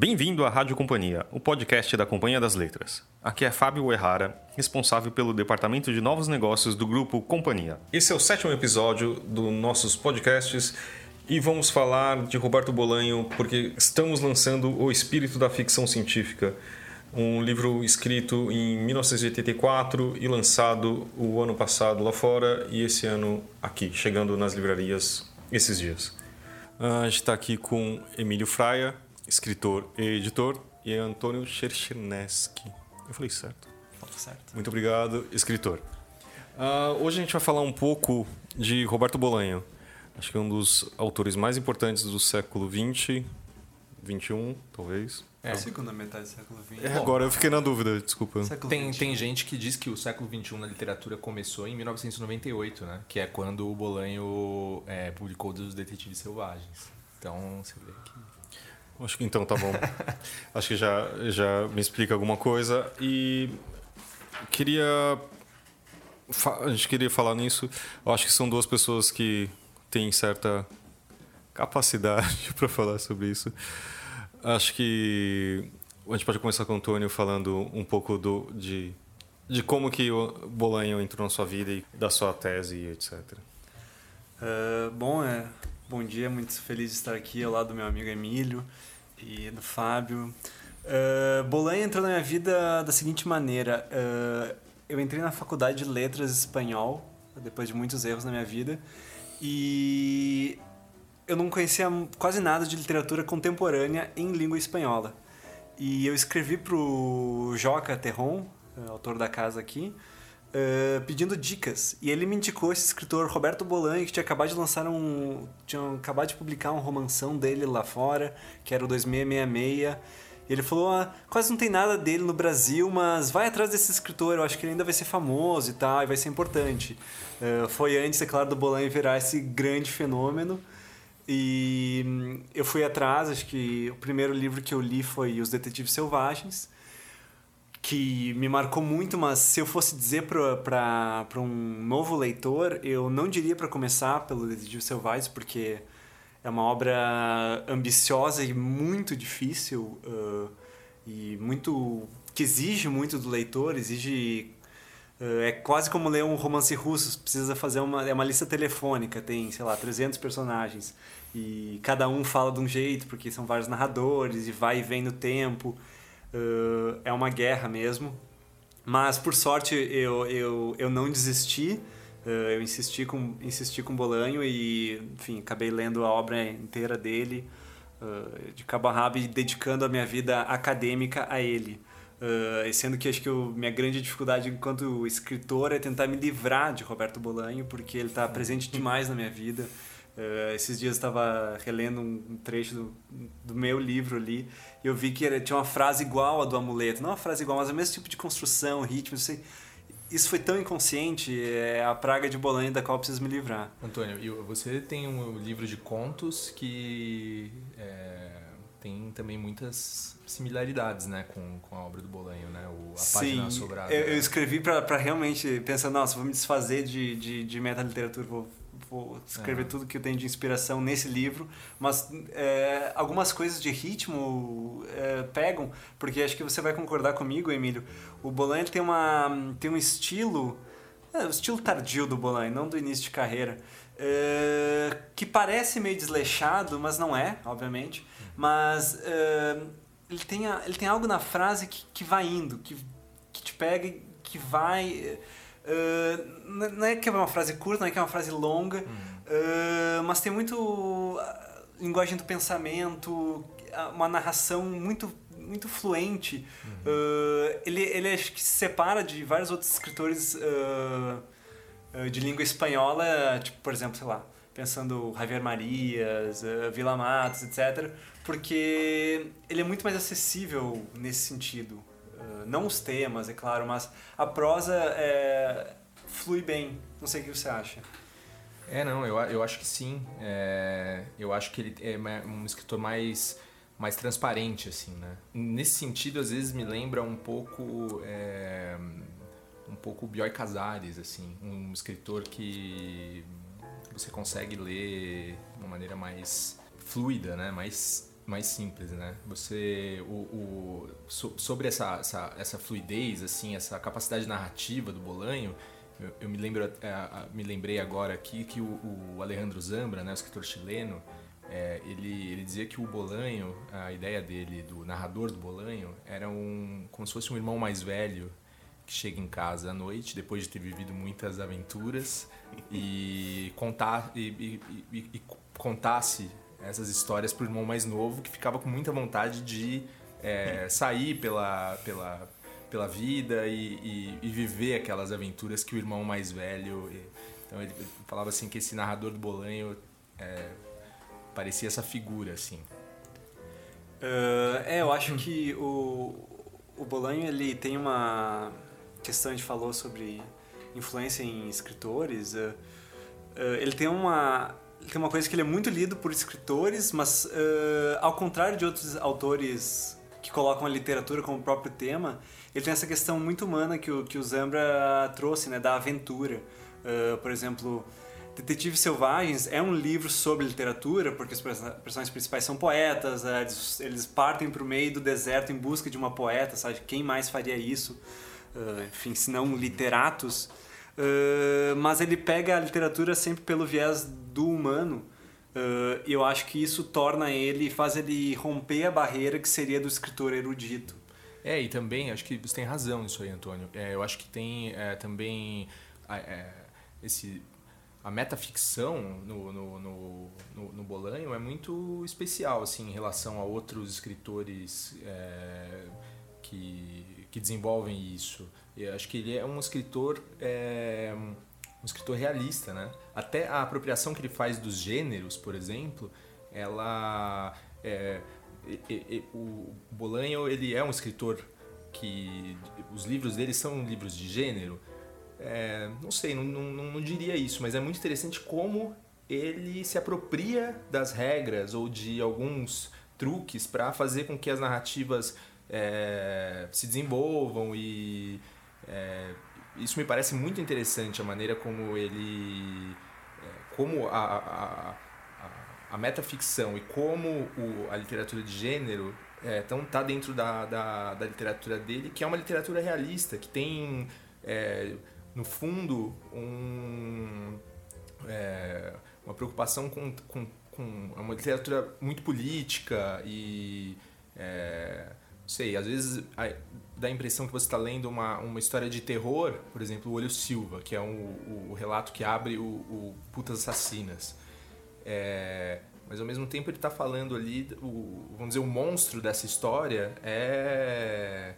Bem-vindo à Rádio Companhia, o podcast da Companhia das Letras. Aqui é Fábio Errara, responsável pelo departamento de novos negócios do grupo Companhia. Esse é o sétimo episódio dos nossos podcasts e vamos falar de Roberto Bolanho porque estamos lançando O Espírito da Ficção Científica, um livro escrito em 1984 e lançado o ano passado lá fora e esse ano aqui, chegando nas livrarias esses dias. A gente está aqui com Emílio Fraia, escritor e editor, e Antônio Chercheneski. Eu falei certo? Falta certo. Muito obrigado, escritor. Uh, hoje a gente vai falar um pouco de Roberto Bolanho. Acho que é um dos autores mais importantes do século XX, XXI, talvez. É. Segunda metade do século XX. É, agora eu fiquei na dúvida, desculpa. Tem, tem gente que diz que o século XXI na literatura começou em 1998, né? Que é quando o Bolanho é, publicou Dos Detetives Selvagens. Então, você vê que... Acho que então tá bom. Acho que já, já me explica alguma coisa. E queria... A gente queria falar nisso. Eu acho que são duas pessoas que tem certa capacidade para falar sobre isso. Acho que a gente pode começar com o Antônio falando um pouco do, de, de como que o Bolanho entrou na sua vida e da sua tese, etc. Uh, bom, é, bom dia, muito feliz de estar aqui ao lado do meu amigo Emílio e do Fábio. Uh, Bolanho entrou na minha vida da seguinte maneira: uh, eu entrei na faculdade de letras espanhol depois de muitos erros na minha vida e eu não conhecia quase nada de literatura contemporânea em língua espanhola. E eu escrevi pro Joca Terron, eh, autor da casa aqui, uh, pedindo dicas. E ele me indicou esse escritor Roberto Bolanho, que tinha acabado de lançar um. tinha acabado de publicar um romanção dele lá fora, que era o 2666 ele falou: ah, quase não tem nada dele no Brasil, mas vai atrás desse escritor, eu acho que ele ainda vai ser famoso e tal, e vai ser importante. Uh, foi antes, é claro, do Bolanho virar esse grande fenômeno. E hum, eu fui atrás, acho que o primeiro livro que eu li foi Os Detetives Selvagens, que me marcou muito, mas se eu fosse dizer para um novo leitor, eu não diria para começar pelo Detetives Selvagens, porque é uma obra ambiciosa e muito difícil uh, e muito que exige muito do leitor, exige uh, é quase como ler um romance russo, precisa fazer uma é uma lista telefônica, tem, sei lá, 300 personagens e cada um fala de um jeito, porque são vários narradores e vai e vem no tempo. Uh, é uma guerra mesmo. Mas por sorte eu, eu, eu não desisti Uh, eu insisti com, insisti com Bolanho e, enfim, acabei lendo a obra inteira dele, uh, de cabo a rabo, e dedicando a minha vida acadêmica a ele. Uh, sendo que acho que o, minha grande dificuldade enquanto escritor é tentar me livrar de Roberto Bolanho, porque ele está presente demais na minha vida. Uh, esses dias estava relendo um trecho do, do, meu livro ali e eu vi que era, tinha uma frase igual a do amuleto. Não uma frase igual, mas o mesmo tipo de construção, ritmo, não sei isso foi tão inconsciente, é a praga de Bolanho da qual eu preciso me livrar. Antônio, você tem um livro de contos que é, tem também muitas similaridades né, com, com a obra do Bolanho, né? O, a Sim, página sobrada. Eu, eu escrevi para realmente pensar, nossa, vou me desfazer de, de, de meta-literatura, vou vou escrever tudo que eu tenho de inspiração nesse livro, mas é, algumas coisas de ritmo é, pegam, porque acho que você vai concordar comigo, Emílio. O Bolan tem, uma, tem um estilo, é, o estilo tardio do Bolan, não do início de carreira, é, que parece meio desleixado, mas não é, obviamente. Mas é, ele, tem, ele tem algo na frase que, que vai indo, que, que te pega e que vai Uh, não é que é uma frase curta, não é que é uma frase longa, uh, mas tem muito linguagem do pensamento, uma narração muito muito fluente. Uhum. Uh, ele, ele acho que se separa de vários outros escritores de língua espanhola, tipo, por exemplo, sei lá, pensando Javier Marias, Vila Matos, etc., porque ele é muito mais acessível nesse sentido não os temas, é claro, mas a prosa é, flui bem. Não sei o que você acha. É, não, eu, eu acho que sim. É, eu acho que ele é um escritor mais, mais transparente, assim, né? Nesse sentido, às vezes me lembra um pouco... É, um pouco Bioy Casares, assim. Um escritor que você consegue ler de uma maneira mais fluida, né? Mais mais simples, né? Você o, o so, sobre essa, essa, essa fluidez, assim, essa capacidade narrativa do Bolanho, eu, eu me lembro é, me lembrei agora aqui que o, o Alejandro Zambra, né, o escritor chileno, é, ele, ele dizia que o Bolanho, a ideia dele, do narrador do Bolanho, era um como se fosse um irmão mais velho que chega em casa à noite depois de ter vivido muitas aventuras e contar e, e, e, e contasse essas histórias para o irmão mais novo que ficava com muita vontade de é, sair pela, pela, pela vida e, e, e, viver aquelas aventuras que o irmão mais velho. Então ele falava assim que esse narrador do Bolanho é, parecia essa figura assim. Uh, é, eu acho que o, o Bolanho ele tem uma questão a gente falou sobre influência em escritores. Uh, uh, ele tem uma tem uma coisa que ele é muito lido por escritores, mas uh, ao contrário de outros autores que colocam a literatura como próprio tema, ele tem essa questão muito humana que o, que o Zambra trouxe, né, da aventura. Uh, por exemplo, Detetives Selvagens é um livro sobre literatura, porque os personagens principais são poetas, uh, eles, eles, partem para o meio do deserto em busca de uma poeta, sabe? Quem mais faria isso? Uh, enfim, se não literatos. Uh, mas ele pega a literatura sempre pelo viés do humano. Uh, eu acho que isso torna ele, faz ele romper a barreira que seria do escritor erudito. É, e também, acho que você tem razão nisso aí, Antônio. É, eu acho que tem é, também é, esse a metaficção no, no, no, no, no Bolanho é muito especial assim, em relação a outros escritores é, que, que desenvolvem isso. Eu acho que ele é um escritor é, um escritor realista, né? Até a apropriação que ele faz dos gêneros, por exemplo, ela é, o Bolanho ele é um escritor que os livros dele são livros de gênero. É, não sei, não, não, não diria isso, mas é muito interessante como ele se apropria das regras ou de alguns truques para fazer com que as narrativas é, se desenvolvam e é, isso me parece muito interessante a maneira como ele é, como a, a, a, a metaficção e como o, a literatura de gênero então tá dentro da, da, da, literatura dele que é uma literatura realista que tem é, no fundo um, é, uma preocupação com, com, com uma literatura muito política e é, sei, às vezes dá a impressão que você está lendo uma, uma história de terror, por exemplo, O Olho Silva, que é um, o, o relato que abre o, o Putas Assassinas. É, mas ao mesmo tempo ele está falando ali, o, vamos dizer, o monstro dessa história é,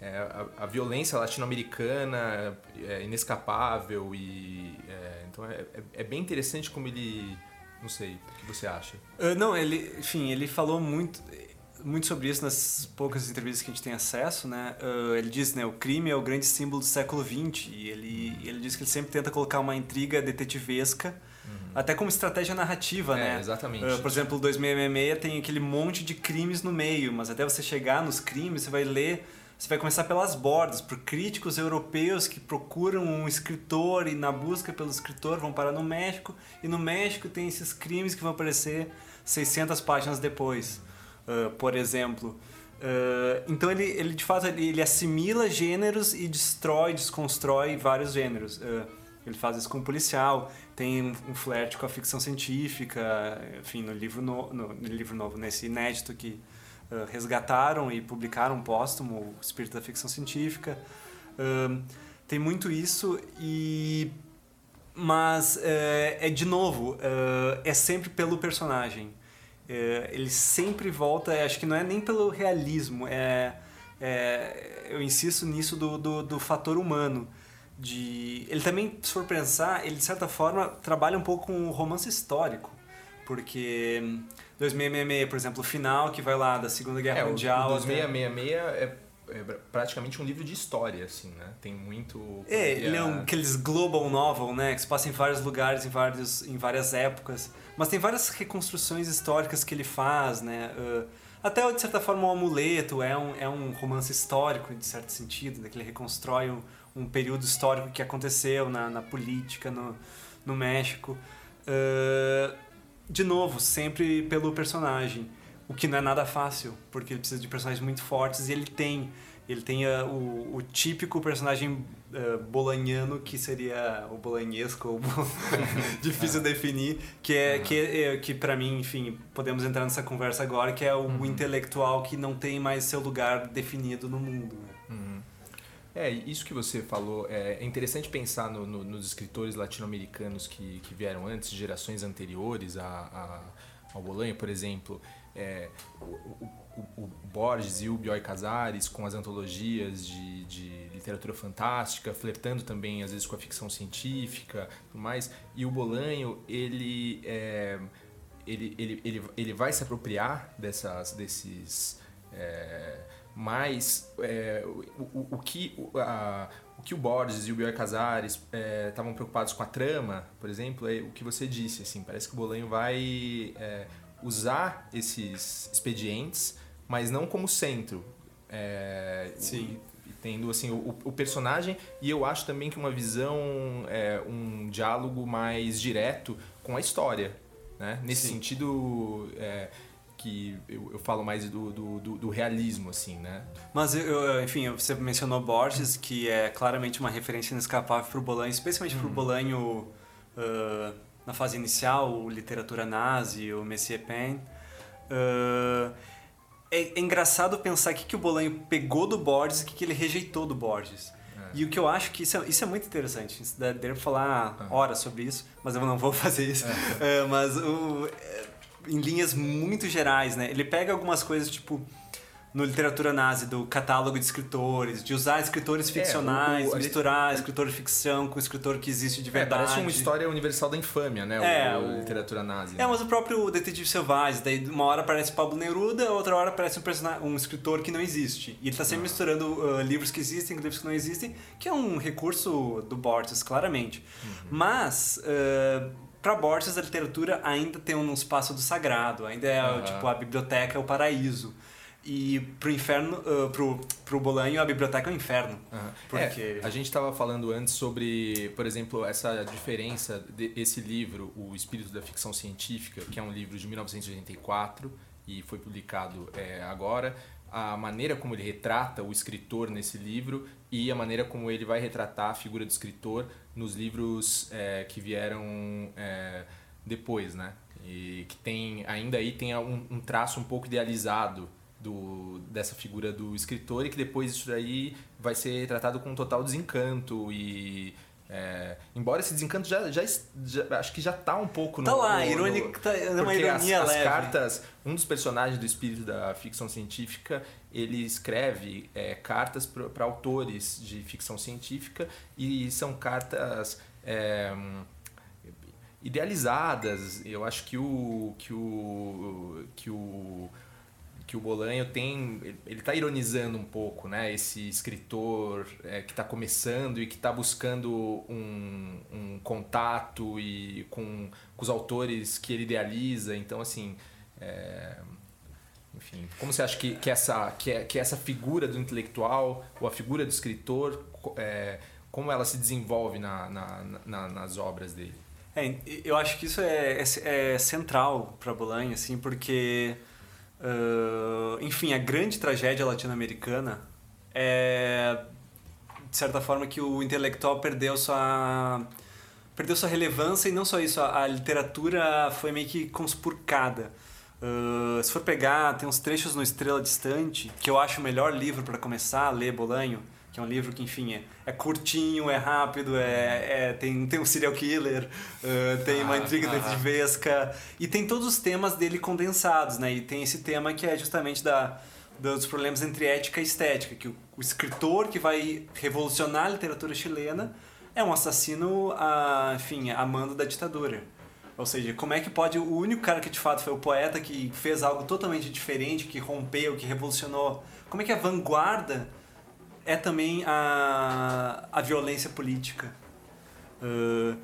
é a, a, violência latino-americana é inescapável e é, então é, é, é bem interessante como ele não sei o que você acha uh, não ele enfim ele falou muito muito sobre isso nas poucas entrevistas que a gente tem acesso, né? Uh, ele diz, né, o crime é o grande símbolo do século XX e ele ele diz que ele sempre tenta colocar uma intriga detetivesca, uhum. até como estratégia narrativa, é, né? Exatamente. Uh, por exemplo, o 2666 tem aquele monte de crimes no meio, mas até você chegar nos crimes, você vai ler você vai começar pelas bordas, por críticos europeus que procuram um escritor e na busca pelo escritor vão parar no México e no México tem esses crimes que vão aparecer 600 páginas depois uh, por exemplo. Uh, então ele, ele de fato ele, ele, assimila gêneros e destrói, desconstrói vários gêneros. Uh, ele faz isso com o policial, tem um, um flerte com a ficção científica, enfim, no livro, no, no, no livro novo, nesse inédito que uh, resgataram e publicaram póstumo, o espírito da ficção científica. tem muito isso e mas é de novo é sempre pelo personagem é, ele sempre volta, acho que não é nem pelo realismo, é, é eu insisto nisso do, do, do, fator humano. De, ele também, se for pensar, ele de certa forma trabalha um pouco com o romance histórico, porque 2666, por exemplo, o final que vai lá da Segunda Guerra é, Mundial. O 2666 é é praticamente um livro de história, assim, né? Tem muito. É, ele é um, aqueles global novel, né? Que se passa em vários lugares, em, vários, em várias épocas. Mas tem várias reconstruções históricas que ele faz, né? Uh, até, de certa forma, o Amuleto é um, é um romance histórico, de certo sentido, né? que ele reconstrói um, um período histórico que aconteceu na, na política no, no México. Uh, de novo, sempre pelo personagem. O que não é nada fácil, porque ele precisa de personagens muito fortes e ele tem. Ele tem uh, o, o, típico personagem uh, bolanhano, que seria o bolanhesco, ou difícil definir, que é, que, é, que para mim, enfim, podemos entrar nessa conversa agora, que é o uhum. intelectual que não tem mais seu lugar definido no mundo. Né? Uhum. É, isso que você falou, é, é interessante pensar no, no, nos escritores latino-americanos que, que vieram antes, gerações anteriores a, a, ao Bolanho, por exemplo. É, o, o, o, Borges e o Bioy Casares com as antologias de, de, literatura fantástica, flertando também às vezes com a ficção científica, tudo mais. E o Bolanho ele é, ele, ele, ele, ele vai se apropriar dessas desses é, mas é, o, o, que o, a, o que o Borges e o Bioy Casares estavam é, preocupados com a trama, por exemplo, é o que você disse, assim, parece que o Bolanho vai é, usar esses expedientes mas não como centro. É, Sim. E, tendo assim o, o, personagem e eu acho também que uma visão, é, um diálogo mais direto com a história, né? Nesse Sim. sentido é, que eu, eu, falo mais do, do, do, do, realismo, assim, né? Mas, eu, enfim, você mencionou Borges, que é claramente uma referência inescapável para o Bolanho, especialmente para o. Bolanho uh, na fase inicial, literatura nazi, o Messier Pen. Uh, é, é, engraçado pensar o que, que o Bolanho pegou do Borges e o que, que ele rejeitou do Borges. É. E o que eu acho que isso é, isso é muito interessante. Devo falar horas sobre isso, mas eu não vou fazer isso. É. Uh, mas o, é, em linhas muito gerais, né? Ele pega algumas coisas tipo no literatura nazi do catálogo de escritores, de usar escritores ficcionais, é, o, o, misturar escritor de ficção com escritor que existe de verdade. É, parece uma história universal da infâmia, né? É, o, literatura nazi. É, mas o próprio Detetive Selvagem, daí uma hora aparece Pablo Neruda, outra hora aparece um, personagem, um escritor que não existe. E ele está sempre ah. misturando uh, livros que existem com livros que não existem, que é um recurso do Borges, claramente. Uhum. Mas... Uh, para Borges a literatura ainda tem um espaço do sagrado, ainda é uhum. tipo a biblioteca é o paraíso. E pro inferno, uh, pro, pro Bolanho, a biblioteca é o inferno. Uhum. Porque... É, a gente estava falando antes sobre, por exemplo, essa diferença desse livro, O Espírito da Ficção Científica, que é um livro de 1984 e foi publicado é, agora, a maneira como ele retrata o escritor nesse livro e a maneira como ele vai retratar a figura do escritor nos livros é, que vieram é, depois, né? E que tem ainda aí tem um, um traço um pouco idealizado do, dessa figura do escritor e que depois isso daí vai ser tratado com um total desencanto e é, embora esse desencanto já, já, já, acho que já tá um pouco no. Tá lá, irônico, tá, é uma ironia as, leve. As cartas, um dos personagens do espírito da ficção científica, ele escreve é, cartas para autores de ficção científica e são cartas é, idealizadas. Eu acho que o que o que o que o Bolanho tem, ele está ironizando um pouco, né? Esse escritor é, que está começando e que está buscando um, um contato e com, com, os autores que ele idealiza. Então, assim, é, enfim, como você acha que, que, essa, que, é, que essa figura do intelectual ou a figura do escritor, é, como ela se desenvolve na, na, na, nas obras dele? É, eu acho que isso é, é, é central para Bolanho, assim, porque Uh, enfim, a grande tragédia latino-americana é, de certa forma, que o intelectual perdeu sua, perdeu sua relevância e não só isso, a, a literatura foi meio que conspurcada. Uh, se for pegar, tem uns trechos no Estrela Distante, que eu acho o melhor livro para começar a ler Bolanho, que é um livro que, enfim, é, é curtinho, é rápido, é, é, tem, tem um serial killer, uh, tem ah, uma intriga ah, vesca e tem todos os temas dele condensados, né? E tem esse tema que é justamente da, dos problemas entre ética e estética, que o, o escritor que vai revolucionar a literatura chilena é um assassino, a, enfim, amando da ditadura. Ou seja, como é que pode o único cara que de fato foi o poeta que fez algo totalmente diferente, que rompeu, que revolucionou, como é que a vanguarda é também a, a violência política. Uh,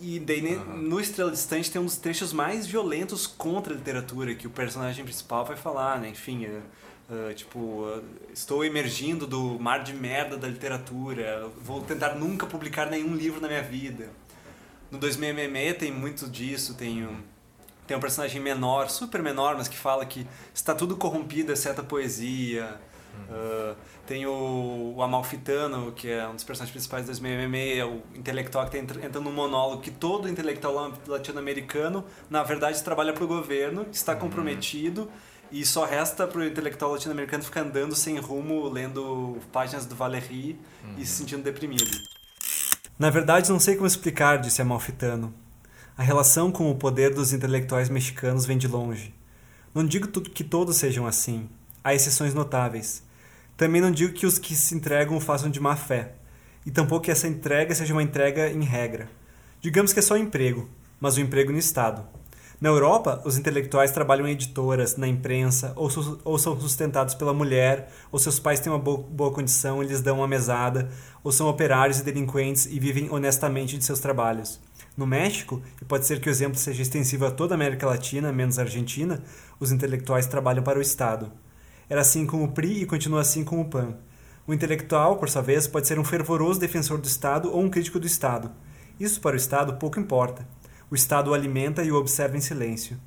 e daí uhum. no Estrela Distante tem um dos trechos mais violentos contra a literatura, que o personagem principal vai falar, né? Enfim, uh, tipo, uh, estou emergindo do mar de merda da literatura, vou tentar nunca publicar nenhum livro na minha vida. No 2000 Meme tem muito disso, tem um, Tem um personagem menor, super menor, mas que fala que está tudo corrompido, exceto a poesia. Uh, tem o, o, Amalfitano, que é um dos personagens principais do 2066, é o intelectual que está entrando num monólogo que todo intelectual latino-americano, na verdade, trabalha para o governo, está uhum. comprometido e só resta para o intelectual latino-americano ficar andando sem rumo, lendo páginas do Valéry uhum. e se sentindo deprimido. Na verdade, não sei como explicar, disse Amalfitano. A relação com o poder dos intelectuais mexicanos vem de longe. Não digo que todos sejam assim. Há exceções notáveis. Também não digo que os que se entregam o façam de má fé. E tampouco que essa entrega seja uma entrega em regra. Digamos que é só emprego, mas um emprego no Estado. Na Europa, os intelectuais trabalham em editoras, na imprensa, ou, su ou são sustentados pela mulher, ou seus pais têm uma bo boa condição e lhes dão uma mesada, ou são operários e delinquentes e vivem honestamente de seus trabalhos. No México, e pode ser que o exemplo seja extensivo a toda a América Latina, menos a Argentina, os intelectuais trabalham para o Estado. Era assim com o PRI e continua assim com o PAN. O intelectual, por sua vez, pode ser um fervoroso defensor do Estado ou um crítico do Estado. Isso para o Estado pouco importa. O Estado o alimenta e o observa em silêncio.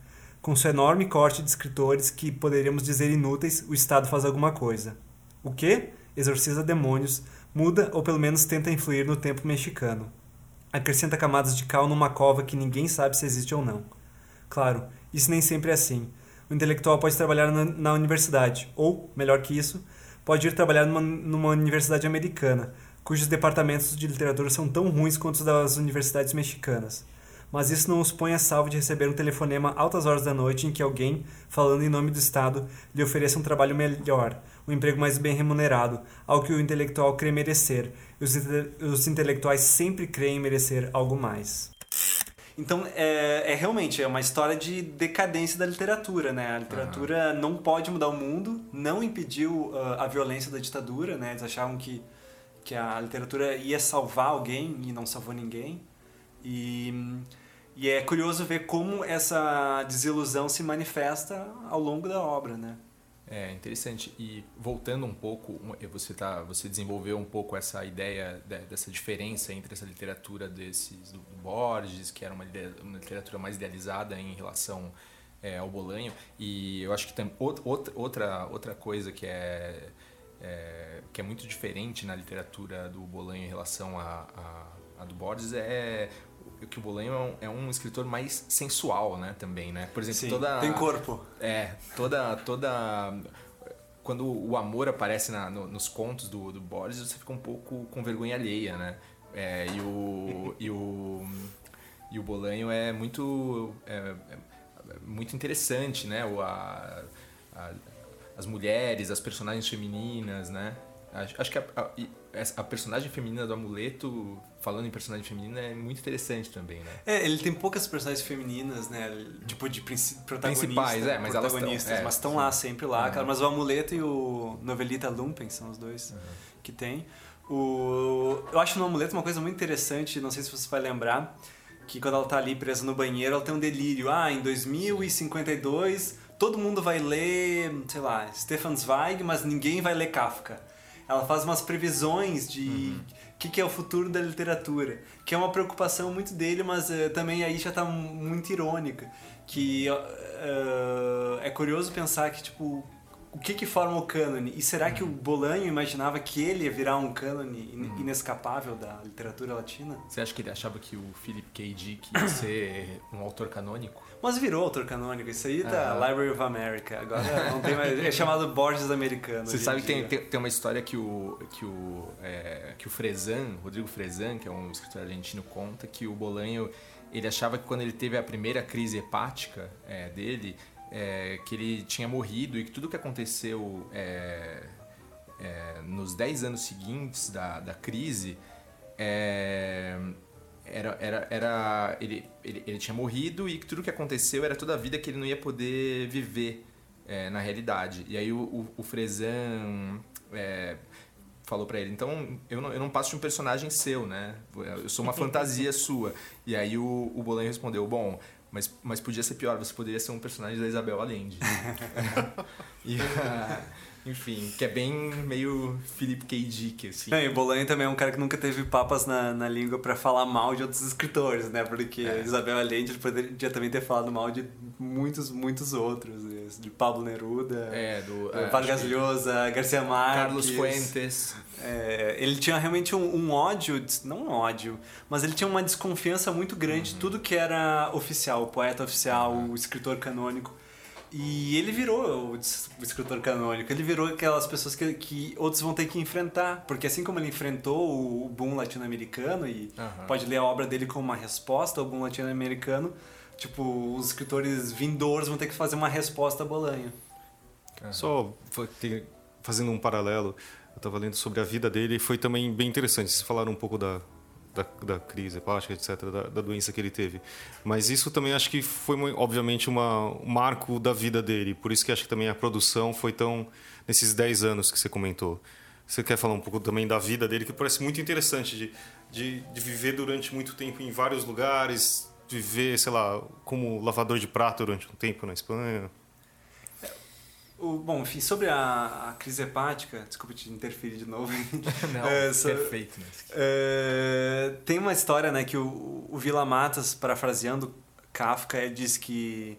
Com seu enorme corte de escritores que poderíamos dizer inúteis, o Estado faz alguma coisa. O que? Exorciza demônios, muda ou pelo menos tenta influir no tempo mexicano acrescenta camadas de cal numa cova que ninguém sabe se existe ou não. Claro, isso nem sempre é assim. O intelectual pode trabalhar na, na universidade, ou, melhor que isso, pode ir trabalhar numa, numa universidade americana, cujos departamentos de literatura são tão ruins quanto os das universidades mexicanas. Mas isso não os põe a salvo de receber um telefonema altas horas da noite em que alguém, falando em nome do Estado, lhe ofereça um trabalho melhor, um emprego mais bem remunerado, ao que o intelectual crê merecer. E os, os intelectuais sempre creem merecer algo mais. Então, é, é, realmente é uma história de decadência da literatura, né? A literatura uhum. não pode mudar o mundo, não impediu uh, a violência da ditadura, né? Eles achavam que, que a literatura ia salvar alguém e não salvou ninguém. E, e é curioso ver como essa desilusão se manifesta ao longo da obra, né? É interessante. E voltando um pouco, você tá, você desenvolveu um pouco essa ideia dessa diferença entre essa literatura desses do Borges, que era uma, uma literatura mais idealizada em relação é, ao Bolanho, e eu acho que tem outra outra outra coisa que é, é, que é muito diferente na literatura do Bolanho em relação a, a, a do Borges é que o Bolanho é um, é um, escritor mais sensual, né, também, né? Por exemplo, Sim, toda tem corpo. É, toda toda quando o amor aparece na, no, nos contos do, do Borges, você fica um pouco com vergonha alheia, né? É, e o e o e o Bolanho é muito é, é muito interessante, né? O, a, a, as mulheres, as personagens femininas, né? Acho, acho que a, a, personagem feminina do amuleto falando em personagem feminina, é muito interessante também, né? É, ele tem poucas personagens femininas, né? Tipo, de protagonistas. Principais, é, mas protagonistas, elas estão, é, mas estão lá, sempre lá. Uhum. Cara, mas o Amuleto e o Novelita Lumpen são os dois uhum. que tem. O... Eu acho no Amuleto uma coisa muito interessante, não sei se você vai lembrar, que quando ela tá ali presa no banheiro, ela tem um delírio. Ah, em 2052 todo mundo vai ler, sei lá, Stefan Zweig, mas ninguém vai ler Kafka. Ela faz umas previsões de... Uhum. que, que é o futuro da literatura, que é uma preocupação muito dele, mas uh, também aí já está muito irônica, que uh, é curioso pensar que tipo o que que forma o cânone? E será que o Bolanho imaginava que ele ia virar um cânone uhum. inescapável da literatura latina? Você acha que ele achava que o Philip K. Dick ia ser um autor canônico? Mas virou autor canônico, isso aí tá uhum. Library of America. Agora não tem mais. É chamado Borges americano. Você sabe que tem, tem, tem, uma história que o, que o, é, que o Frezan, Rodrigo Frezan, que é um escritor argentino, conta que o Bolanho ele achava que quando ele teve a primeira crise hepática é, dele, é, que ele tinha morrido e que tudo que aconteceu é, é, nos 10 anos seguintes da, da crise é, era, era, era ele, ele, ele, tinha morrido e que tudo que aconteceu era toda a vida que ele não ia poder viver é, na realidade. E aí o, o, o Frezan é, falou para ele, então eu não, eu não passo de um personagem seu, né? Eu sou uma fantasia sua. E aí o, o Bolanho respondeu, bom, Mas, mas podia ser pior, você poderia ser um personagem da Isabel Allende. e, enfim, que é bem meio Philip K. Dick, assim. É, e Bolanho também é um cara que nunca teve papas na, na língua para falar mal de outros escritores, né? Porque é. Isabel Allende poderia também ter falado mal de muitos, muitos outros. De Pablo Neruda, é, do, é, Vargas Llosa, Garcia Marques. Carlos Fuentes. É, ele tinha realmente um, um, ódio, não um ódio, mas ele tinha uma desconfiança muito grande uhum. de tudo que era oficial, o poeta oficial, uhum. o escritor canônico. E ele virou o, escritor canônico, ele virou aquelas pessoas que, que outros vão ter que enfrentar. Porque assim como ele enfrentou o boom latino-americano e uhum. pode ler a obra dele como uma resposta ao boom latino-americano, tipo, os escritores vindouros vão ter que fazer uma resposta a Bolanho. Uhum. Só fazendo um paralelo, eu estava lendo sobre a vida dele e foi também bem interessante. Vocês falaram um pouco da, da, da crise hepática, etc., da, da, doença que ele teve. Mas isso também acho que foi, obviamente, uma, um marco da vida dele. Por isso que acho que também a produção foi tão. nesses 10 anos que você comentou. Você quer falar um pouco também da vida dele, que parece muito interessante, de, de, de viver durante muito tempo em vários lugares, viver, sei lá, como lavador de prato durante um tempo na Espanha. O, bom, enfim, sobre a, a, crise hepática, desculpa te interferir de novo. Não, é, so, perfeito. É, tem uma história, né, que o, o Vila Matas, parafraseando Kafka, diz que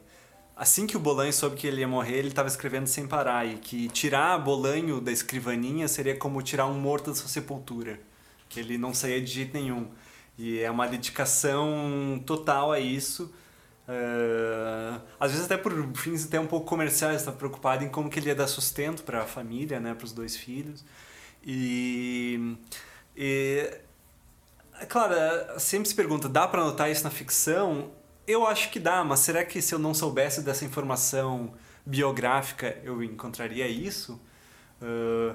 assim que o Bolanho soube que ele ia morrer, ele estava escrevendo sem parar e que tirar Bolanho da escrivaninha seria como tirar um morto da sua sepultura, que ele não saía de jeito nenhum. E é uma dedicação total a isso Uh, às vezes até por fins até um pouco comerciais, está preocupado em como que ele ia dar sustento para a família, né, para os dois filhos. E, e é claro, sempre se pergunta, dá para anotar isso na ficção? Eu acho que dá, mas será que se eu não soubesse dessa informação biográfica eu encontraria isso? Uh,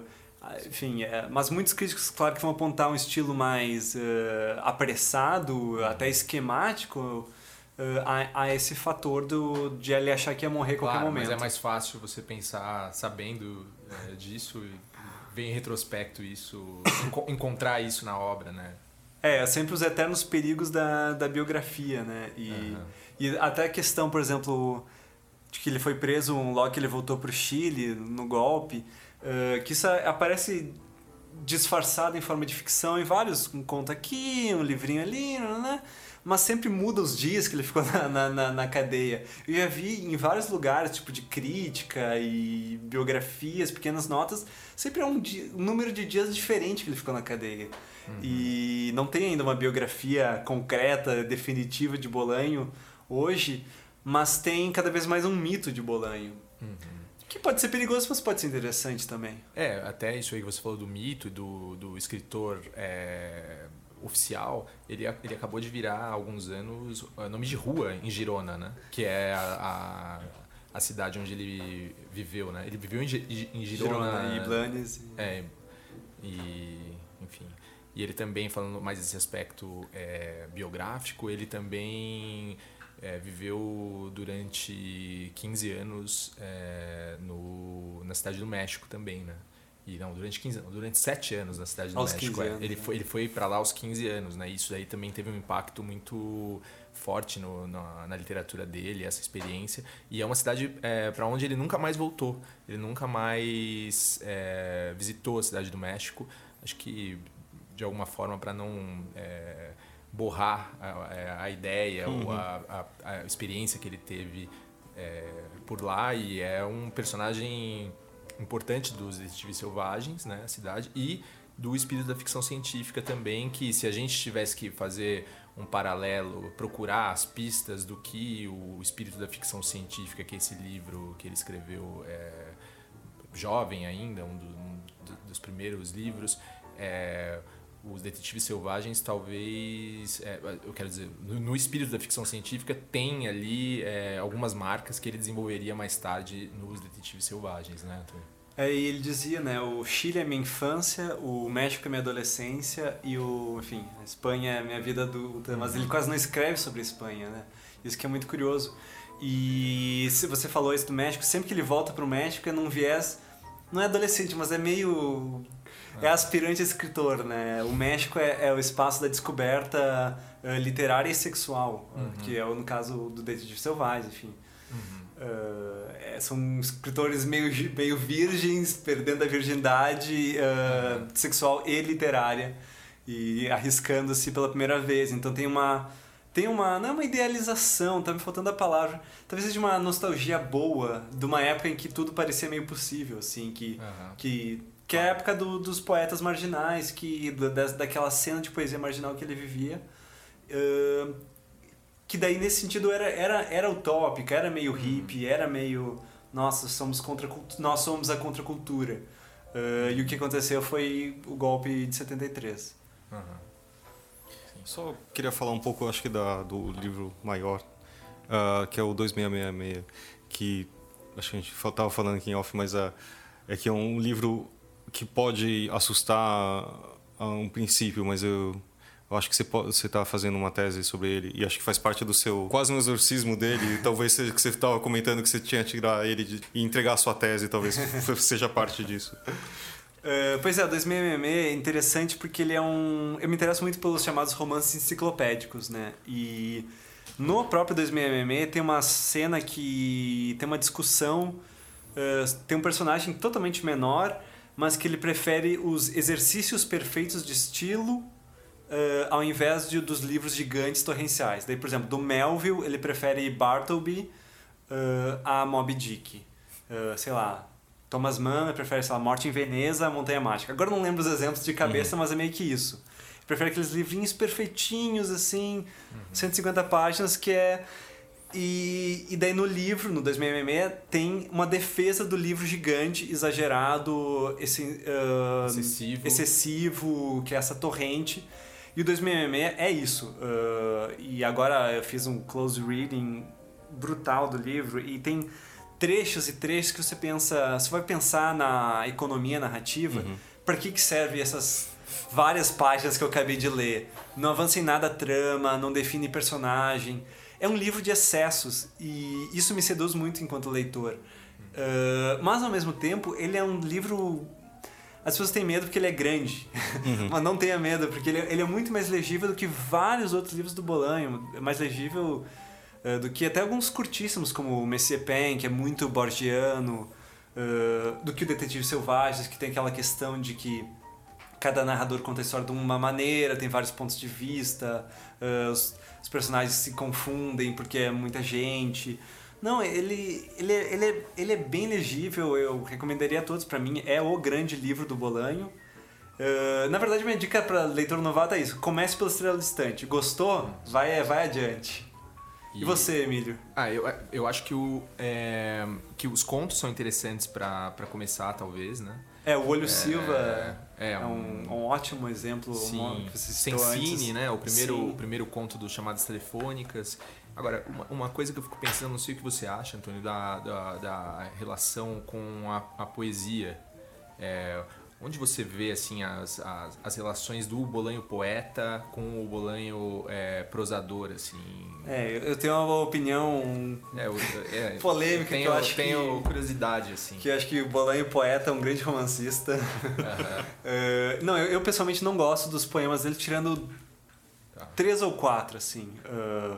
enfim, é, mas muitos críticos, claro, que vão apontar um estilo mais uh, apressado, até esquemático uh, a, esse fator do, de ele achar que ia morrer a qualquer momento. Mas é mais fácil você pensar sabendo é, disso e ver em retrospecto isso, encontrar isso na obra, né? É, é, sempre os eternos perigos da, da biografia, né? E, uhum. e até a questão, por exemplo, de que ele foi preso logo que ele voltou para o Chile, no golpe, uh, que isso aparece disfarçado em forma de ficção em vários, um conto aqui, um livrinho ali, né? Mas sempre muda os dias que ele ficou na, na, na, cadeia. Eu já vi em vários lugares, tipo de crítica e biografias, pequenas notas, sempre é um, dia, um número de dias diferente que ele ficou na cadeia. Uhum. E não tem ainda uma biografia concreta, definitiva de Bolanho hoje, mas tem cada vez mais um mito de Bolanho. Uhum. Que pode ser perigoso, mas pode ser interessante também. É, até isso aí que você falou do mito, do, do escritor é, oficial, ele, ele acabou de virar há alguns anos uh, nome de rua em Girona, né? Que é a, a, a cidade onde ele viveu, né? Ele viveu em, em Girona. Girona e Blanes. É, e enfim. E ele também, falando mais desse aspecto é, biográfico, ele também é, viveu durante 15 anos é, no, na cidade do México também, né? E não, durante 15 durante 7 anos na cidade do aos México. É. Anos, ele, né? foi, ele foi para lá aos 15 anos, né? Isso aí também teve um impacto muito forte no, na, na, literatura dele, essa experiência. E é uma cidade é, para onde ele nunca mais voltou. Ele nunca mais é, visitou a cidade do México. Acho que de alguma forma para não é, borrar a, é, a ideia uhum. ou a, a, a, experiência que ele teve por lá. E é um personagem importante dos detetives selvagens, né, a cidade, e do espírito da ficção científica também, que se a gente tivesse que fazer um paralelo, procurar as pistas do que o espírito da ficção científica, que esse livro que ele escreveu é jovem ainda, um, do, um dos primeiros livros, é, os detetives selvagens talvez é, eu quero dizer no, no, espírito da ficção científica tem ali é, algumas marcas que ele desenvolveria mais tarde nos detetives selvagens né Antônio? É, e ele dizia né o Chile é minha infância o México é minha adolescência e o enfim a Espanha é minha vida adulta. Mas ele quase não escreve sobre a Espanha né? Isso que é muito curioso. E se você falou isso do México sempre que ele volta para o México é num viés não é adolescente, mas é meio é aspirante a escritor, né? O México é, é o espaço da descoberta uh, literária e sexual, uhum. que é no caso do Detetive Selvagem, enfim. Uhum. Uh, é, são escritores meio, meio virgens, perdendo a virgindade uh, uhum. sexual e literária e arriscando-se pela primeira vez. Então tem uma tem uma não é uma idealização, tá me faltando a palavra, talvez seja uma nostalgia boa de uma época em que tudo parecia meio possível, assim, que que que é a época do, dos poetas marginais, que da, daquela cena de poesia marginal que ele vivia. Uh, que daí nesse sentido era, era, era utópica, era meio uhum. hippie, era meio nossa, somos contra nós somos a contracultura. Uh, e o que aconteceu foi o golpe de 73. Uhum. Só queria falar um pouco, acho que da, do livro maior, uh, que é o 2666, que acho que a gente estava falando aqui em off, mas uh, é que é um livro que pode assustar a um princípio, mas eu, eu acho que você está fazendo uma tese sobre ele e acho que faz parte do seu quase um exorcismo dele. talvez seja que você estava comentando que você tinha que tirar ele de, e entregar a sua tese, talvez seja parte disso. Uh, pois é, o 2666 é interessante porque ele é um. Eu me interesso muito pelos chamados romances enciclopédicos, né? E no próprio 2666 tem uma cena que tem uma discussão. Uh, tem um personagem totalmente menor mas que ele prefere os exercícios perfeitos de estilo uh, ao invés de, dos livros gigantes torrenciais. Daí, por exemplo, do Melville, ele prefere Bartleby uh, a Moby Dick. Uh, sei lá, Thomas Mann prefere, sei lá, Morte em Veneza a Montanha Mágica. Agora não lembro os exemplos de cabeça, uhum. mas é meio que isso. Ele prefere aqueles livrinhos perfeitinhos, assim, uhum. 150 páginas, que é e, e daí no livro, no 2666, tem uma defesa do livro gigante, exagerado, esse, uh, excessivo. excessivo, que é essa torrente. E o 2666 é isso. Uh, e agora eu fiz um close reading brutal do livro e tem trechos e trechos que você pensa, você vai pensar na economia narrativa, uhum. para que que serve essas várias páginas que eu acabei de ler? Não avança em nada a trama, não define personagem é um livro de excessos e isso me seduz muito enquanto leitor. Uh, mas ao mesmo tempo, ele é um livro. As pessoas têm medo porque ele é grande, uhum. mas não tenha medo, porque ele é, ele é, muito mais legível do que vários outros livros do Bolanho. É mais legível uh, do que até alguns curtíssimos, como o Messier Pen, que é muito borgiano, uh, do que o Detetive Selvagens, que tem aquela questão de que cada narrador conta a história de uma maneira, tem vários pontos de vista. Os, os personagens se confundem porque é muita gente. Não, ele, ele, é, ele, é, ele é bem legível, eu recomendaria a todos, para mim é o grande livro do Bolanho. Uh, na verdade, minha dica para leitor novato é isso: comece pela Estrela Distante. Gostou? Vai, vai adiante. E, e você, Emílio? Ah, eu, eu acho que, o, é, que os contos são interessantes para começar, talvez, né? É, o Olho é, Silva é, é um, um, ótimo exemplo. Sim, Sensine, né? O primeiro, o primeiro conto do Chamadas Telefônicas. Agora, uma, uma, coisa que eu fico pensando, não sei o que você acha, Antônio, da, da, da relação com a, a poesia. É, Onde você vê assim as, as, as, relações do Bolanho poeta com o Bolanho é, prosador assim? É, eu tenho uma opinião é, eu, é, polêmica tenho, que eu acho tenho que, curiosidade assim. Que eu acho que o Bolanho poeta é um grande romancista. Uhum. uh, não, eu, eu, pessoalmente não gosto dos poemas dele tirando tá. três ou quatro assim. Uh,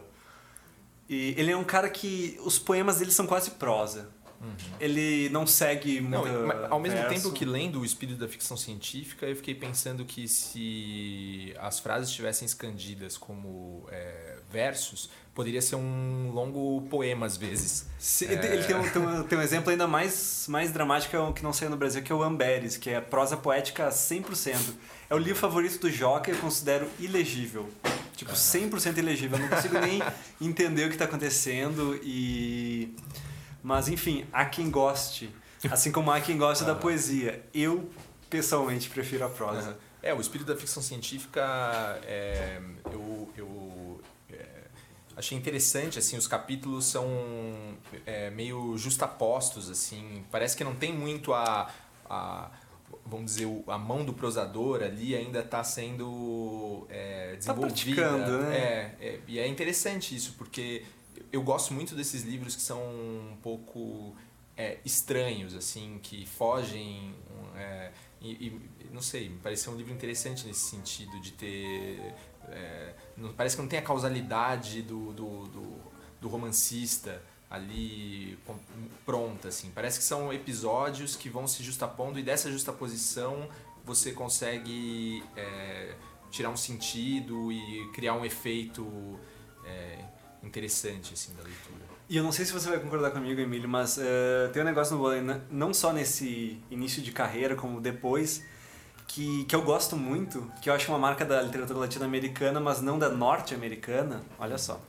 e ele é um cara que os poemas dele são quase prosa. Uhum. Ele não segue não, Ao mesmo verso. tempo que lendo o espírito da ficção científica, eu fiquei pensando que se as frases estivessem escandidas como é, versos, poderia ser um longo poema às vezes. Se, é... Ele tem um, tem, um, tem um, exemplo ainda mais, mais dramático é que não saiu no Brasil, que é o Amberes, que é prosa poética 100%. É o livro favorito do Joca e eu considero ilegível. Tipo, 100% ilegível. Eu não consigo nem entender o que está acontecendo e... Mas enfim, há quem goste. Assim como há quem gosta da poesia. Eu, pessoalmente, prefiro a prosa. É, o espírito da ficção científica, é, eu, eu é, achei interessante, assim, os capítulos são é, meio justapostos, assim, parece que não tem muito a, a vamos dizer, a mão do prosador ali ainda está sendo é, tá desenvolvida. Tá né? É, é, e é interessante isso, porque eu gosto muito desses livros que são um pouco é, estranhos, assim, que fogem. É, e, e, não sei, me pareceu um livro interessante nesse sentido de ter. É, não, parece que não tem a causalidade do, do, do, do romancista ali pronta, assim. Parece que são episódios que vão se justapondo e dessa justaposição você consegue é, tirar um sentido e criar um efeito é, interessante assim da leitura. E eu não sei se você vai concordar comigo, Emílio, mas uh, tem um negócio no vôlei, não só nesse início de carreira, como depois, que, que eu gosto muito, que eu acho uma marca da literatura latino-americana, mas não da norte-americana. Olha só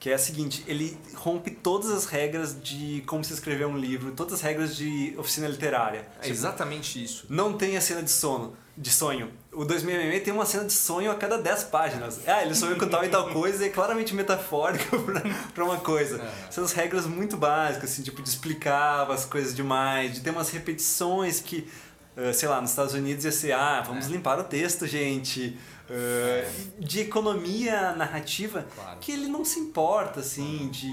que é a seguinte, ele rompe todas as regras de como se escrever um livro, todas as regras de oficina literária. É exatamente isso. Não tem a cena de sono, de sonho. O 2000 tem uma cena de sonho a cada 10 páginas. Ah, ele sonhou com tal e tal coisa e é claramente metafórico para uma coisa. É. São as regras muito básicas, assim, tipo de explicar as coisas demais, de ter umas repetições que, uh, sei lá, nos Estados Unidos ia ser, ah, vamos é. limpar o texto, gente. Uh, de economia narrativa claro. que ele não se importa assim de,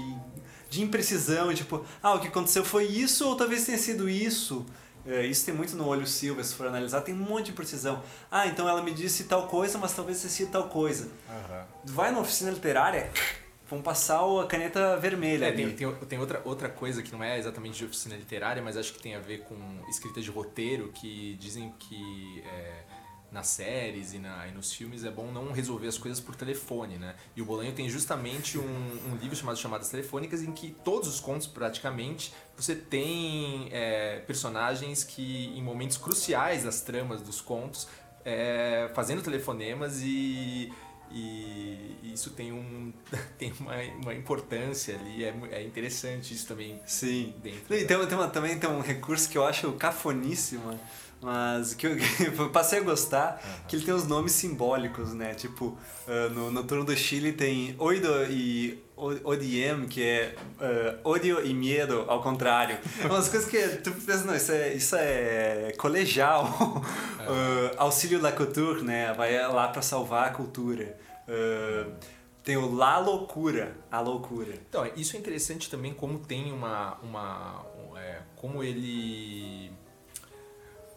de imprecisão tipo ah o que aconteceu foi isso ou talvez tenha sido isso. Uh, isso tem muito no olho Silva se for analisar tem um monte de precisão ah então ela me disse tal coisa mas talvez tenha sido tal coisa. Uhum. vai na oficina literária vão passar a caneta vermelha é, tem, tem, tem, outra, outra coisa que não é exatamente de oficina literária mas acho que tem a ver com escrita de roteiro que dizem que é, nas séries e, na, e, nos filmes é bom não resolver as coisas por telefone, né? E o Bolanho tem justamente um, um livro chamado Chamadas Telefônicas em que todos os contos, praticamente, você tem é, personagens que, em momentos cruciais das tramas dos contos, é, fazendo telefonemas e, e isso tem, um, tem uma, uma importância ali, é, é interessante isso também. Sim. Dentro e tem, tem uma, também tem um recurso que eu acho cafoníssimo mas que eu, eu passei a gostar uhum. que ele tem os nomes simbólicos, né? Tipo, uh, no, no turno do Chile tem Oido e Odiem, que é uh, ódio e medo, ao contrário. Umas coisas que tu pensa, não, isso é, isso é colegial. uh, auxílio da cultura, né? Vai lá para salvar a cultura. Uh, tem o La Loucura, a loucura. Então, isso é interessante também como tem uma... uma é, como ele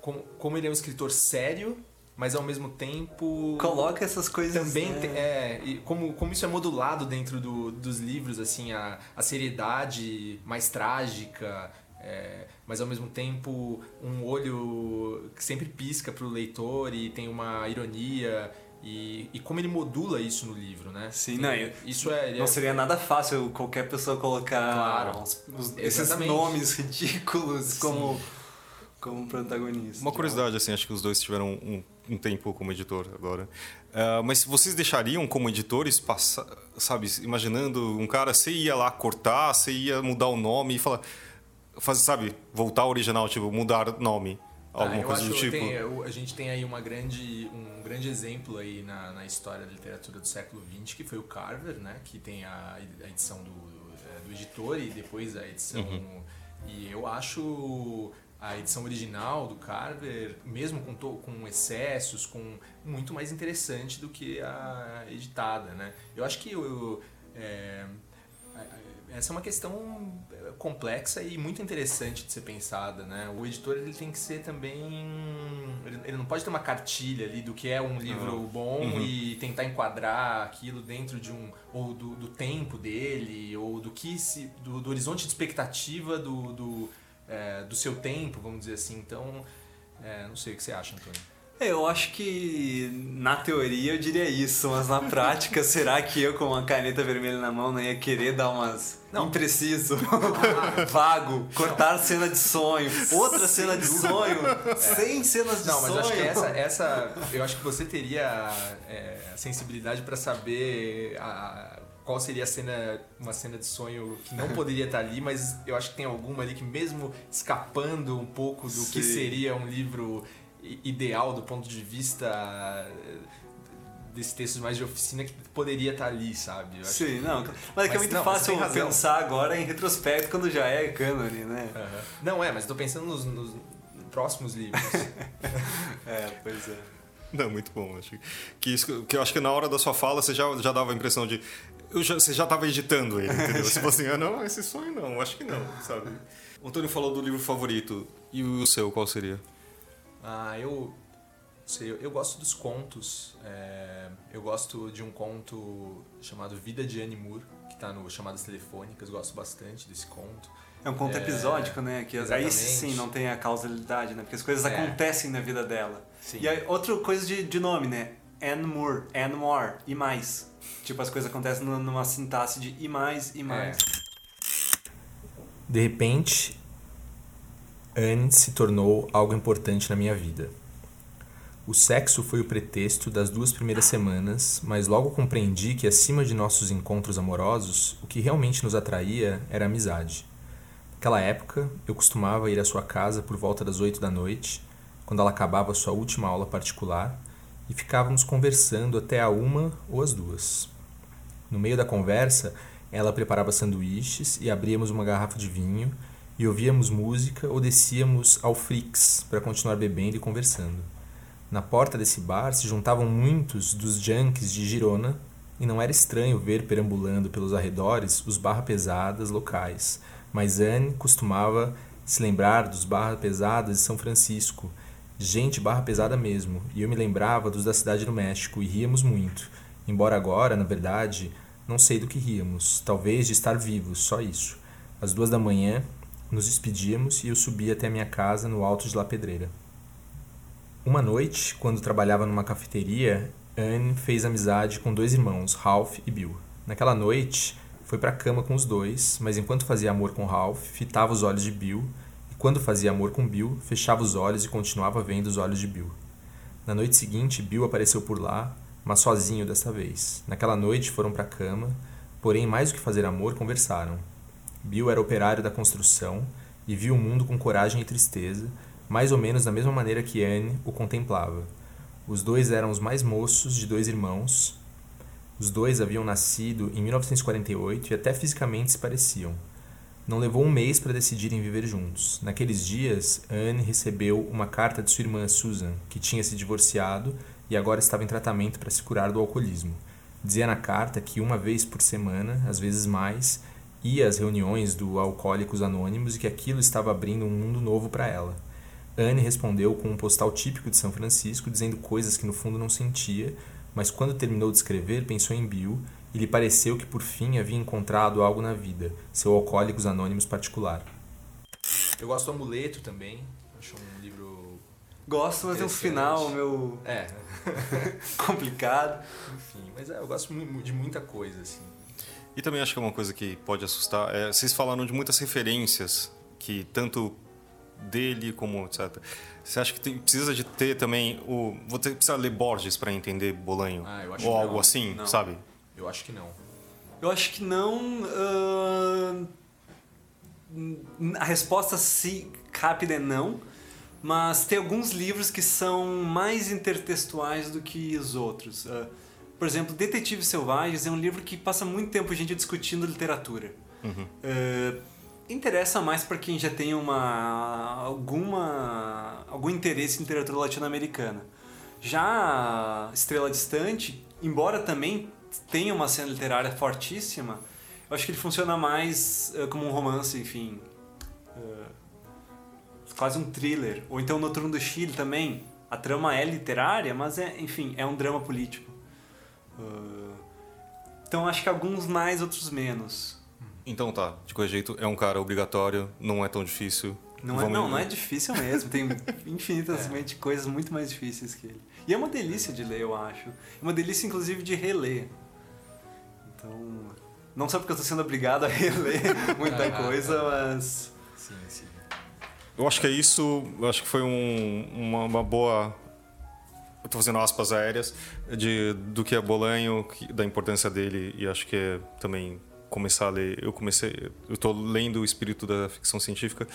como, como ele é um escritor sério, mas ao mesmo tempo coloca essas coisas também né? é como, como isso é modulado dentro do, dos livros assim a, a seriedade mais trágica é, mas ao mesmo tempo um olho que sempre pisca para o leitor e tem uma ironia e, e como ele modula isso no livro, né? Sim, não, isso é, não é seria nada fácil qualquer pessoa colocar claro, os, os, esses nomes ridículos como como protagonista. Uma curiosidade, assim, acho que os dois tiveram um, um tempo como editor agora. Uh, mas vocês deixariam como editores passar, sabe, imaginando um cara, você ia lá cortar, você ia mudar o nome e falar, fazer, sabe, voltar ao original, tipo, mudar nome, ah, alguma ah, coisa do tipo. Tem, a gente tem aí uma grande, um grande exemplo aí na, na história da literatura do século XX, que foi o Carver, né, que tem a, a edição do, do, do editor e depois a edição... Uhum. E eu acho a edição original do Carver, mesmo com, com excessos, com muito mais interessante do que a editada, né? Eu acho que eu, é, essa é uma questão complexa e muito interessante de ser pensada, né? O editor ele tem que ser também, ele não pode ter uma cartilha ali do que é um livro uhum. bom uhum. e tentar enquadrar aquilo dentro de um ou do, do tempo dele ou do que se do, do horizonte de expectativa do, do é, do seu tempo, vamos dizer assim. Então, é, não sei o que você acha, Antônio. É, eu acho que na teoria eu diria isso, mas na prática, será que eu com uma caneta vermelha na mão não ia querer dar umas. Não. Impreciso, vago, cortar não. cena de sonho, outra Sem cena de sonho, é. sem cenas de não, sonho. Não, mas acho que essa, essa. Eu acho que você teria é, sensibilidade para saber a, qual seria a cena, uma cena de sonho que não poderia estar ali, mas eu acho que tem alguma ali que mesmo escapando um pouco do Sim. que seria um livro ideal do ponto de vista eh, desses textos mais de oficina que poderia estar ali, sabe? Eu Sim, que... não. Mas é que é muito não, fácil pensar agora em retrospecto quando já é cânone, né? Uhum. Não é, mas estou pensando nos, nos próximos livros. é, pois é. Não, muito bom. Acho que, isso, que eu acho que na hora da sua fala você já, já dava a impressão de já, você já estava editando ele, entendeu? Se fosse assim, ah, não, esse sonho não, acho que não, sabe? O Antônio falou do livro favorito. E o seu, qual seria? Ah, eu sei, eu gosto dos contos. É, eu gosto de um conto chamado Vida de Annie Moore, que está no Chamadas Telefônicas. Gosto bastante desse conto. É um conto É, episódico, né? Que aí exatamente. sim não tem a causalidade, né? Porque as coisas É. acontecem na vida dela. Sim. E aí, outra coisa de, de nome, né? Anne Moore, Anne More, e mais. Tipo, as coisas acontecem numa- sintaxe de e mais, e mais. De repente, Anne se tornou algo importante na minha vida. O sexo foi o pretexto das duas primeiras semanas, mas logo compreendi que acima de nossos encontros amorosos, o que realmente nos atraía era a amizade. Naquela época, eu costumava ir à sua casa por volta das oito da noite, quando ela acabava sua última aula particular, e ficávamos conversando até a uma ou as duas. No meio da conversa, ela preparava sanduíches e abríamos uma garrafa de vinho e ouvíamos música ou descíamos ao Frix para continuar bebendo e conversando. Na porta desse bar se juntavam muitos dos junkies de Girona e não era estranho ver perambulando pelos arredores os barra pesadas locais, mas Anne costumava se lembrar dos barra pesadas de São Francisco, gente barra pesada mesmo, e eu me lembrava dos da cidade do México e ríamos muito. Embora agora, na verdade, não sei do que ríamos, talvez de estar vivos, só isso. Às duas da manhã, nos despedíamos e eu subi até a minha casa no alto de La Pedreira. Uma noite, quando trabalhava numa cafeteria, Anne fez amizade com dois irmãos, Ralph e Bill. Naquela noite, foi pra cama com os dois, mas enquanto fazia amor com Ralph, fitava os olhos de Bill, quando fazia amor com Bill, fechava os olhos e continuava vendo os olhos de Bill. Na noite seguinte, Bill apareceu por lá, mas sozinho desta vez. Naquela noite foram pra cama, porém, mais do que fazer amor, conversaram. Bill era operário da construção e viu o mundo com coragem e tristeza, mais ou menos da mesma maneira que Anne o contemplava. Os dois eram os mais moços de dois irmãos. Os dois haviam nascido em 1948 e até fisicamente se pareciam. Não levou um mês para decidirem viver juntos. Naqueles dias, Anne recebeu uma carta de sua irmã Susan, que tinha se divorciado e agora estava em tratamento para se curar do alcoolismo. Dizia na carta que uma vez por semana, às vezes mais, ia às reuniões do Alcoólicos Anônimos e que aquilo estava abrindo um mundo novo para ela. Anne respondeu com um postal típico de São Francisco, dizendo coisas que no fundo não sentia, mas quando terminou de escrever, pensou em Bill e lhe pareceu que por fim havia encontrado algo na vida, seu Alcoólicos Anônimos particular. Eu gosto do Amuleto também, acho um livro. Gosto, mas tem um final meu É, complicado. enfim, mas é, eu gosto de muita coisa, assim. E também acho que é uma coisa que pode assustar. É, vocês falaram de muitas referências que tanto dele como etc. Você acha que tem- precisa de ter também o você precisa ler Borges para entender Bolanho Ah, eu acho ou que algo não. assim, Não. sabe? Eu acho que não. Eu acho que não. ahn, a resposta se rápida é não, mas tem alguns livros que são mais intertextuais do que os outros. Ah, por exemplo, Detetives Selvagens é um livro que passa muito tempo a gente discutindo literatura. Ah, interessa mais para quem já tem uma alguma algum interesse em literatura latino-americana. Já Estrela Distante, embora também tenha uma cena literária fortíssima, eu acho que ele funciona mais eh, como um romance, enfim, eh, quase um thriller. Ou então Noturno do Chile também. A trama é literária, mas é, enfim, é um drama político. Ah, então acho que alguns mais, outros menos. Então tá, de qualquer jeito é um cara obrigatório, não é tão difícil. Não é, não, não é difícil mesmo. Tem infinitamente coisas muito mais difíceis que ele. E é uma delícia de ler, eu acho. É uma delícia, inclusive, de reler. Então, não só porque eu tô sendo obrigado a reler muita Ah, coisa, mas... Sim, sim. Eu acho que é isso, eu acho que foi um- uma, uma boa. Eu tô fazendo aspas aéreas de, do que é Bolanho, que- da importância dele, e acho que é também começar a ler. Eu comecei. Eu tô lendo o espírito da ficção científica.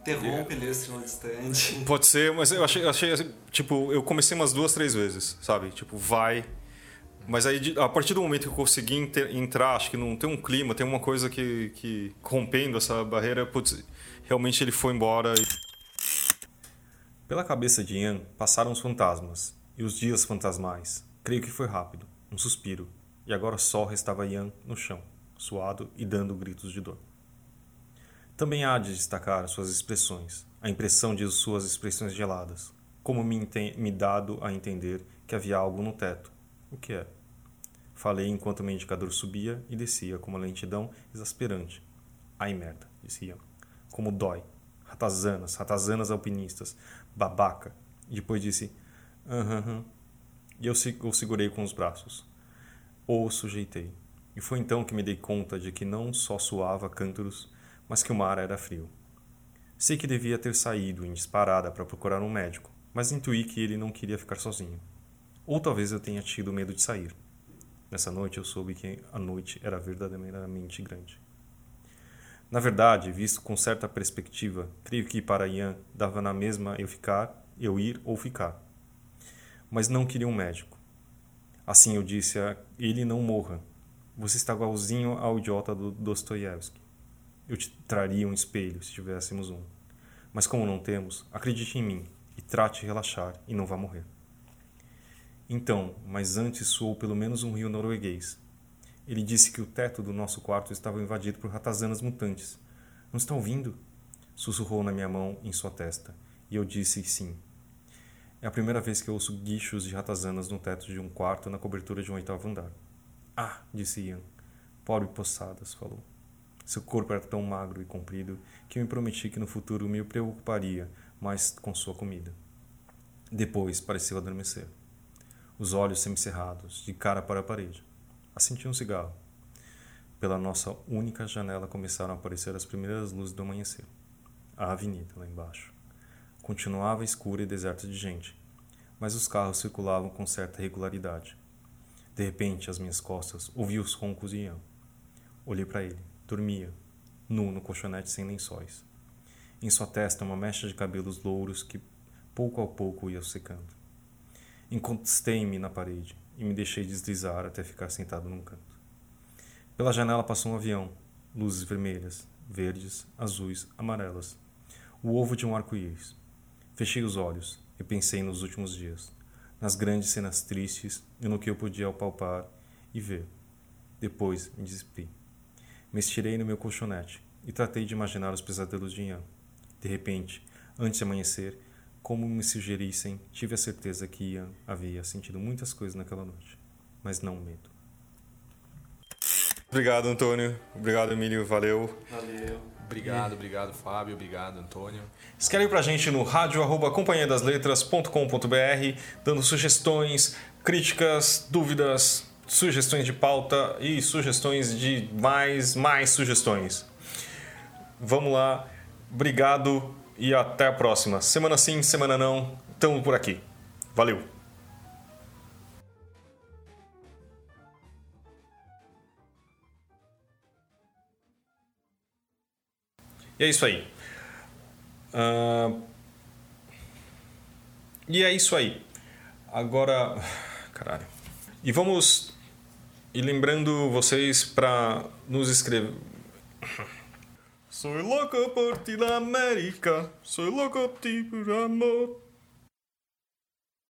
Interrompe ler Estrela Distante. Pode ser, mas eu achei, achei tipo, eu comecei umas duas, três vezes, sabe? Tipo, vai. Mas aí, a partir do momento que eu consegui entrar, acho que não tem um clima, tem uma coisa que, que rompendo essa barreira, putz, realmente ele foi embora. Pela cabeça de Ian passaram os fantasmas e os dias fantasmais. Creio que foi rápido, um suspiro, e agora só restava Ian no chão, suado e dando gritos de dor. Também há de destacar suas expressões, a impressão de suas expressões geladas, como me, me dado a entender que havia algo no teto. O que é? Falei enquanto o meu indicador subia e descia com uma lentidão exasperante. Ai merda, disse Ian. Como dói. Ratazanas, ratazanas alpinistas. Babaca. E depois disse: Aham. Uh -huh. E eu o segurei com os braços. Ou o sujeitei. E foi então que me dei conta de que não só suava cântaros, mas que o mar era frio. Sei que devia ter saído em disparada para procurar um médico, mas intuí que ele não queria ficar sozinho. Ou talvez eu tenha tido medo de sair. Nessa noite eu soube que a noite era verdadeiramente grande. Na verdade, visto com certa perspectiva, creio que para Ian dava na mesma eu ficar, eu ir ou ficar. Mas não queria um médico. Assim eu disse a ele não morra, você está igualzinho ao idiota do Dostoiévski. Eu te traria um espelho se tivéssemos um. Mas como não temos, acredite em mim e trate relaxar e não vá morrer. Então, mas antes soou pelo menos um rio norueguês. Ele disse que o teto do nosso quarto estava invadido por ratazanas mutantes. Não está ouvindo? Sussurrou na minha mão em sua testa, e eu disse sim. É a primeira vez que eu ouço guichos de ratazanas no teto de um quarto na cobertura de um oitavo andar. Ah, disse Ian. Pobre Possadas, falou. Seu corpo era tão magro e comprido que eu me prometi que no futuro me preocuparia mais com sua comida. Depois pareceu adormecer. Os olhos semicerrados, de cara para a parede. Acendi um cigarro. Pela nossa única janela começaram a aparecer as primeiras luzes do amanhecer. A avenida, lá embaixo. Continuava escura e deserta de gente, mas os carros circulavam com certa regularidade. De repente, às minhas costas, ouvi os roncos de Ian. Olhei para ele. Dormia, nu no colchonete sem lençóis. Em sua testa, uma mecha de cabelos louros que, pouco a pouco, ia secando. Encostei-me na parede e me deixei deslizar até ficar sentado num canto. Pela janela passou um avião, luzes vermelhas, verdes, azuis, amarelas. O ovo de um arco-íris. Fechei os olhos e pensei nos últimos dias nas grandes cenas tristes e no que eu podia apalpar e ver. Depois me despi. Me estirei no meu colchonete e tratei de imaginar os pesadelos de Ian. De repente, antes de amanhecer, como me sugerissem, tive a certeza que Ian havia sentido muitas coisas naquela noite, mas não medo. Obrigado, Antônio. Obrigado, Emílio. Valeu. Valeu. Obrigado, obrigado, Fábio. Obrigado, Antônio. Escreve pra gente no rádio arroba companhiadasletras.com.br, dando sugestões, críticas, dúvidas, sugestões de pauta e sugestões de mais, mais sugestões. Vamos lá. Obrigado e até a próxima. Semana sim, semana não. Estamos por aqui. Valeu! E é isso aí. Uh... E é isso aí. Agora. Caralho. E vamos. E lembrando vocês para nos escrever. Soy loco por ti la América, soy loco por ti por amor.